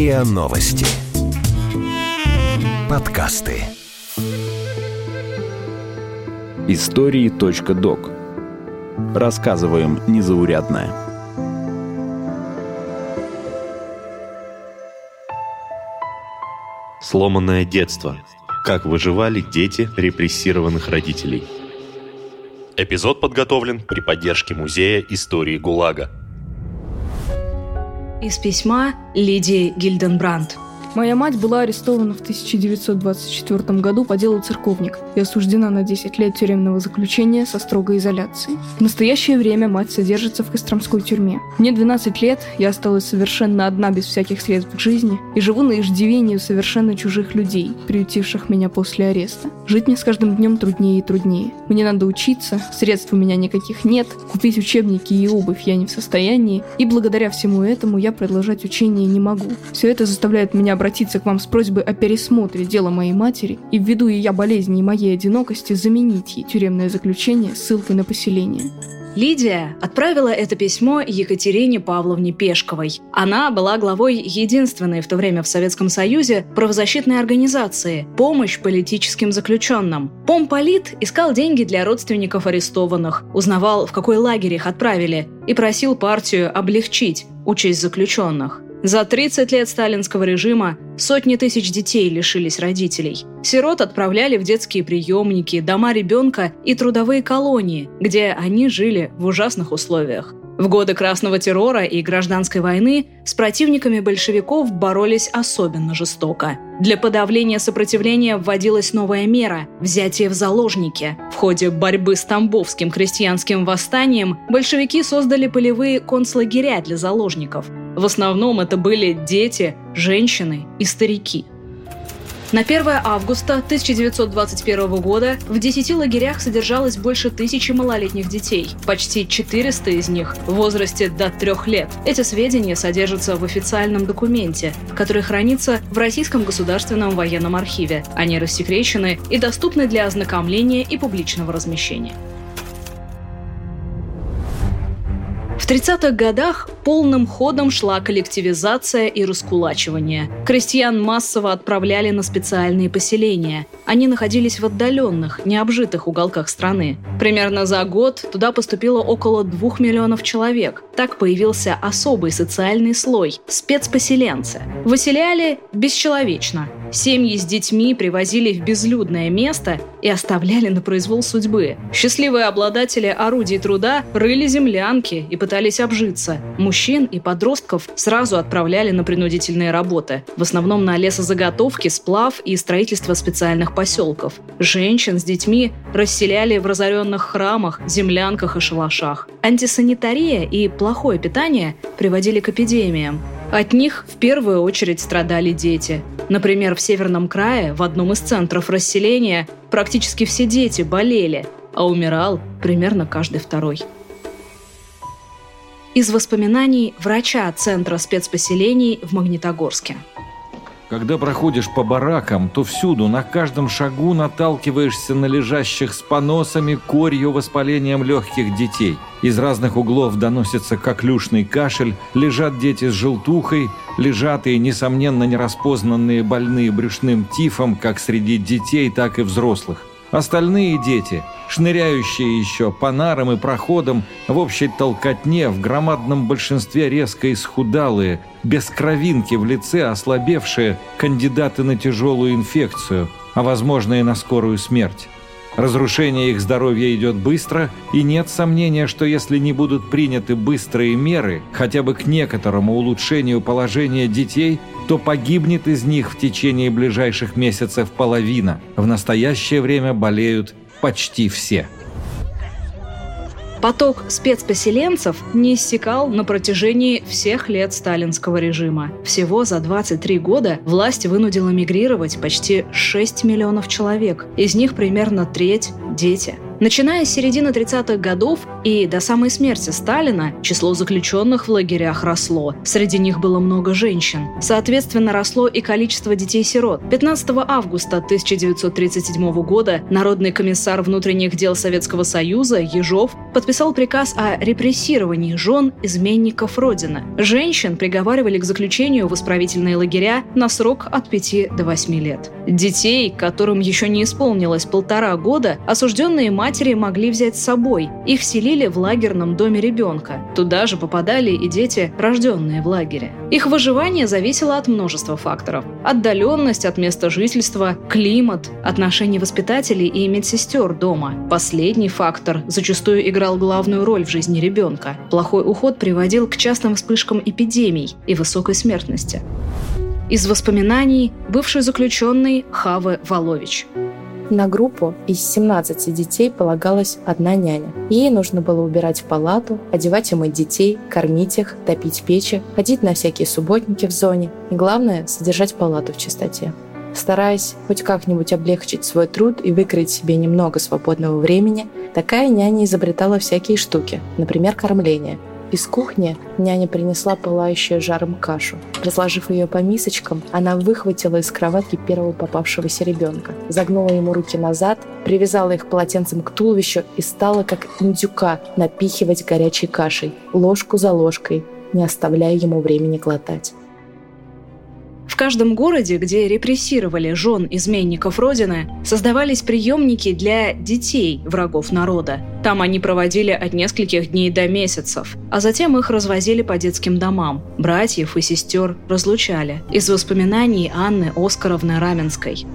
РИА Новости. Подкасты. Истории.док. Рассказываем незаурядное. Сломанное детство. Как выживали дети репрессированных родителей. Эпизод подготовлен при поддержке Музея истории ГУЛАГа. Из письма Лидии Гильденбранд. Моя мать была арестована в 1924 году по делу церковник и осуждена на 10 лет тюремного заключения со строгой изоляцией. В настоящее время мать содержится в Костромской тюрьме. Мне 12 лет, я осталась совершенно одна без всяких средств к жизни и живу на иждивении у совершенно чужих людей, приютивших меня после ареста. Жить мне с каждым днем труднее и труднее. Мне надо учиться, средств у меня никаких нет, купить учебники и обувь я не в состоянии, и благодаря всему этому я продолжать учение не могу. Все это заставляет меня обратиться к вам с просьбой о пересмотре дела моей матери и ввиду ее болезни и моей одинокости заменить ей тюремное заключение ссылкой на поселение. Лидия отправила это письмо Екатерине Павловне Пешковой. Она была главой единственной в то время в Советском Союзе правозащитной организации «Помощь политическим заключенным». Помполит искал деньги для родственников арестованных, узнавал, в какой лагерь их отправили, и просил партию облегчить участь заключенных. За 30 лет сталинского режима сотни тысяч детей лишились родителей. Сирот отправляли в детские приемники, дома ребенка и трудовые колонии, где они жили в ужасных условиях. В годы Красного террора и Гражданской войны с противниками большевиков боролись особенно жестоко. Для подавления сопротивления вводилась новая мера – взятие в заложники. В ходе борьбы с Тамбовским крестьянским восстанием большевики создали полевые концлагеря для заложников. В основном это были дети, женщины и старики – на 1 августа 1921 года в 10 лагерях содержалось больше тысячи малолетних детей. Почти 400 из них в возрасте до 3 лет. Эти сведения содержатся в официальном документе, который хранится в Российском государственном военном архиве. Они рассекречены и доступны для ознакомления и публичного размещения. В 30-х годах полным ходом шла коллективизация и раскулачивание. Крестьян массово отправляли на специальные поселения. Они находились в отдаленных, необжитых уголках страны. Примерно за год туда поступило около двух миллионов человек. Так появился особый социальный слой – спецпоселенцы. Выселяли бесчеловечно. Семьи с детьми привозили в безлюдное место и оставляли на произвол судьбы. Счастливые обладатели орудий труда рыли землянки и пытались обжиться. Мужчин и подростков сразу отправляли на принудительные работы, в основном на лесозаготовки, сплав и строительство специальных поселков. Женщин с детьми расселяли в разоренных храмах, землянках и шалашах. Антисанитария и плохое питание приводили к эпидемиям. От них в первую очередь страдали дети. Например, в Северном крае, в одном из центров расселения, практически все дети болели, а умирал примерно каждый второй. Из воспоминаний врача Центра спецпоселений в Магнитогорске. Когда проходишь по баракам, то всюду, на каждом шагу наталкиваешься на лежащих с поносами, корью, воспалением легких детей. Из разных углов доносится коклюшный кашель, лежат дети с желтухой, лежат и, несомненно, нераспознанные больные брюшным тифом как среди детей, так и взрослых. Остальные дети, шныряющие еще по нарам и проходам, в общей толкотне, в громадном большинстве резко исхудалые, без кровинки в лице ослабевшие, кандидаты на тяжелую инфекцию, а возможно и на скорую смерть. Разрушение их здоровья идет быстро, и нет сомнения, что если не будут приняты быстрые меры, хотя бы к некоторому улучшению положения детей, то погибнет из них в течение ближайших месяцев половина. В настоящее время болеют почти все. Поток спецпоселенцев не иссякал на протяжении всех лет сталинского режима. Всего за 23 года власть вынудила мигрировать почти 6 миллионов человек. Из них примерно треть – дети. Начиная с середины 30-х годов и до самой смерти Сталина число заключенных в лагерях росло. Среди них было много женщин. Соответственно, росло и количество детей-сирот. 15 августа 1937 года Народный комиссар внутренних дел Советского Союза Ежов подписал приказ о репрессировании жен изменников Родины. Женщин приговаривали к заключению в исправительные лагеря на срок от 5 до 8 лет. Детей, которым еще не исполнилось полтора года, осужденные матери могли взять с собой. Их селили в лагерном доме ребенка. Туда же попадали и дети, рожденные в лагере. Их выживание зависело от множества факторов. Отдаленность от места жительства, климат, отношения воспитателей и медсестер дома. Последний фактор зачастую играл главную роль в жизни ребенка. Плохой уход приводил к частым вспышкам эпидемий и высокой смертности. Из воспоминаний бывший заключенный Хавы Волович. На группу из 17 детей полагалась одна няня. Ей нужно было убирать палату, одевать и мыть детей, кормить их, топить печи, ходить на всякие субботники в зоне и, главное, содержать палату в чистоте. Стараясь хоть как-нибудь облегчить свой труд и выкроить себе немного свободного времени, такая няня изобретала всякие штуки, например, кормление – из кухни няня принесла пылающую жаром кашу. Разложив ее по мисочкам, она выхватила из кроватки первого попавшегося ребенка, загнула ему руки назад, привязала их полотенцем к туловищу и стала, как индюка, напихивать горячей кашей, ложку за ложкой, не оставляя ему времени глотать. В каждом городе, где репрессировали жен изменников Родины, создавались приемники для детей врагов народа. Там они проводили от нескольких дней до месяцев, а затем их развозили по детским домам. Братьев и сестер разлучали. Из воспоминаний Анны Оскаровны Раменской.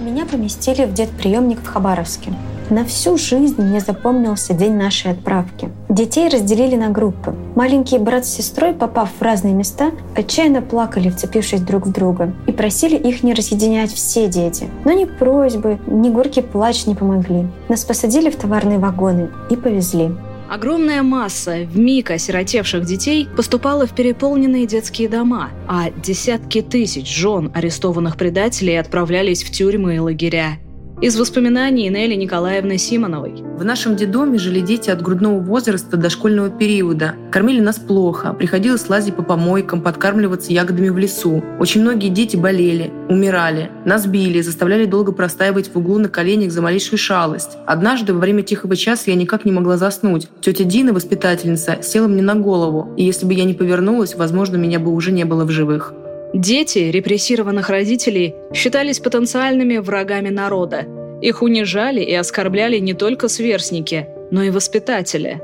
Меня поместили в детприемник в Хабаровске. На всю жизнь мне запомнился день нашей отправки. Детей разделили на группы. Маленький брат с сестрой, попав в разные места, отчаянно плакали, вцепившись друг в друга, и просили их не разъединять все дети. Но ни просьбы, ни горький плач не помогли. Нас посадили в товарные вагоны и повезли. Огромная масса в миг осиротевших детей поступала в переполненные детские дома, а десятки тысяч жен арестованных предателей отправлялись в тюрьмы и лагеря. Из воспоминаний Нелли Николаевны Симоновой. В нашем детдоме жили дети от грудного возраста до школьного периода. Кормили нас плохо, приходилось лазить по помойкам, подкармливаться ягодами в лесу. Очень многие дети болели, умирали. Нас били, заставляли долго простаивать в углу на коленях за малейшую шалость. Однажды во время тихого часа я никак не могла заснуть. Тетя Дина, воспитательница, села мне на голову, и если бы я не повернулась, возможно, меня бы уже не было в живых. Дети репрессированных родителей считались потенциальными врагами народа. Их унижали и оскорбляли не только сверстники, но и воспитатели.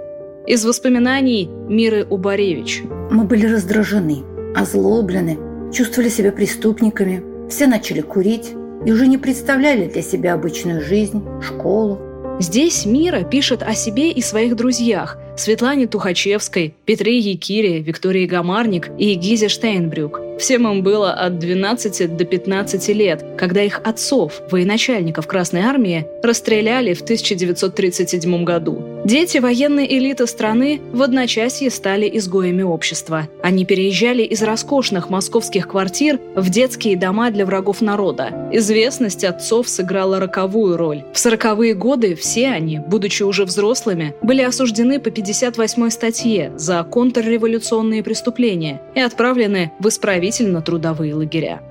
Из воспоминаний Миры Убаревич. Мы были раздражены, озлоблены, чувствовали себя преступниками. Все начали курить и уже не представляли для себя обычную жизнь, школу. Здесь Мира пишет о себе и своих друзьях – Светлане Тухачевской, Петре Якире, Виктории Гамарник и Гизе Штейнбрюк – Всем им было от 12 до 15 лет, когда их отцов, военачальников Красной Армии, расстреляли в 1937 году. Дети военной элиты страны в одночасье стали изгоями общества. Они переезжали из роскошных московских квартир в детские дома для врагов народа. Известность отцов сыграла роковую роль. В сороковые годы все они, будучи уже взрослыми, были осуждены по 58 статье за контрреволюционные преступления и отправлены в исправительно-трудовые лагеря.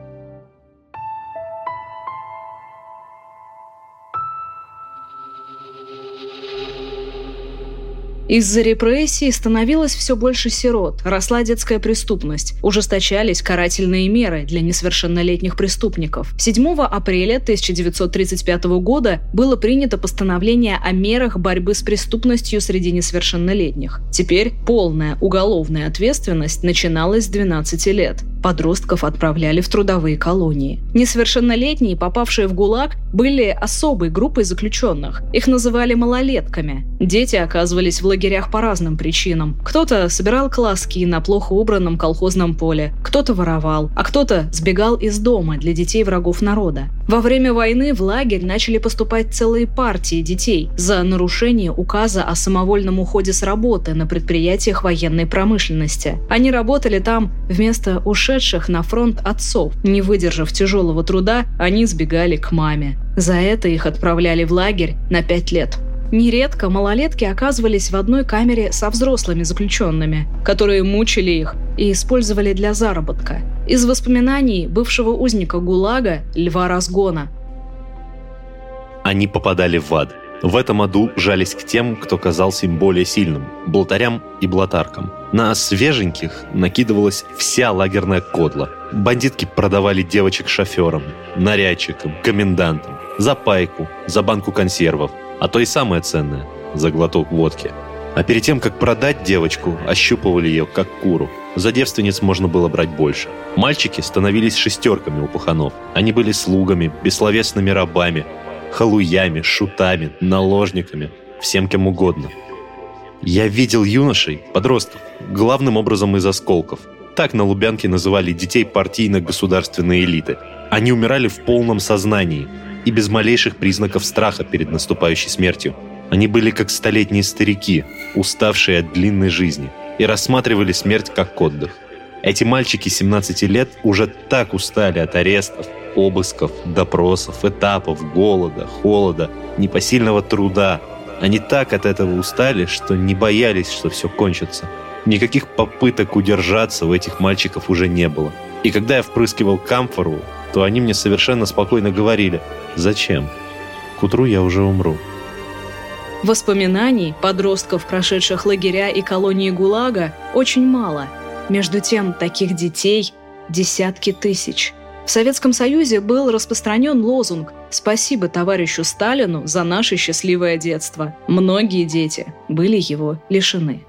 Из-за репрессий становилось все больше сирот, росла детская преступность, ужесточались карательные меры для несовершеннолетних преступников. 7 апреля 1935 года было принято постановление о мерах борьбы с преступностью среди несовершеннолетних. Теперь полная уголовная ответственность начиналась с 12 лет. Подростков отправляли в трудовые колонии. Несовершеннолетние, попавшие в ГУЛАГ, были особой группой заключенных. Их называли малолетками. Дети оказывались в лагерях лагерях по разным причинам. Кто-то собирал колоски на плохо убранном колхозном поле, кто-то воровал, а кто-то сбегал из дома для детей врагов народа. Во время войны в лагерь начали поступать целые партии детей за нарушение указа о самовольном уходе с работы на предприятиях военной промышленности. Они работали там вместо ушедших на фронт отцов. Не выдержав тяжелого труда, они сбегали к маме. За это их отправляли в лагерь на пять лет. Нередко малолетки оказывались в одной камере со взрослыми заключенными, которые мучили их и использовали для заработка. Из воспоминаний бывшего узника ГУЛАГа Льва Разгона. Они попадали в ад. В этом аду жались к тем, кто казался им более сильным – блатарям и блатаркам. На свеженьких накидывалась вся лагерная кодла. Бандитки продавали девочек шоферам, нарядчикам, комендантам, за пайку, за банку консервов – а то и самое ценное – за глоток водки. А перед тем, как продать девочку, ощупывали ее, как куру. За девственниц можно было брать больше. Мальчики становились шестерками у паханов. Они были слугами, бессловесными рабами, халуями, шутами, наложниками, всем кем угодно. Я видел юношей, подростков, главным образом из осколков. Так на Лубянке называли детей партийно-государственной элиты. Они умирали в полном сознании, и без малейших признаков страха перед наступающей смертью. Они были как столетние старики, уставшие от длинной жизни, и рассматривали смерть как отдых. Эти мальчики 17 лет уже так устали от арестов, обысков, допросов, этапов, голода, холода, непосильного труда. Они так от этого устали, что не боялись, что все кончится. Никаких попыток удержаться у этих мальчиков уже не было. И когда я впрыскивал камфору, то они мне совершенно спокойно говорили «Зачем? К утру я уже умру». Воспоминаний подростков, прошедших лагеря и колонии ГУЛАГа, очень мало. Между тем, таких детей десятки тысяч. В Советском Союзе был распространен лозунг «Спасибо товарищу Сталину за наше счастливое детство». Многие дети были его лишены.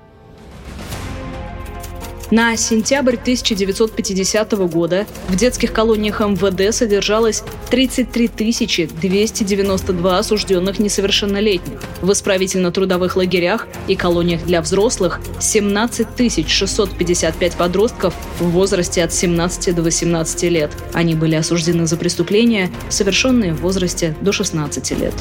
На сентябрь 1950 года в детских колониях МВД содержалось 33 292 осужденных несовершеннолетних. В исправительно-трудовых лагерях и колониях для взрослых 17 655 подростков в возрасте от 17 до 18 лет. Они были осуждены за преступления, совершенные в возрасте до 16 лет.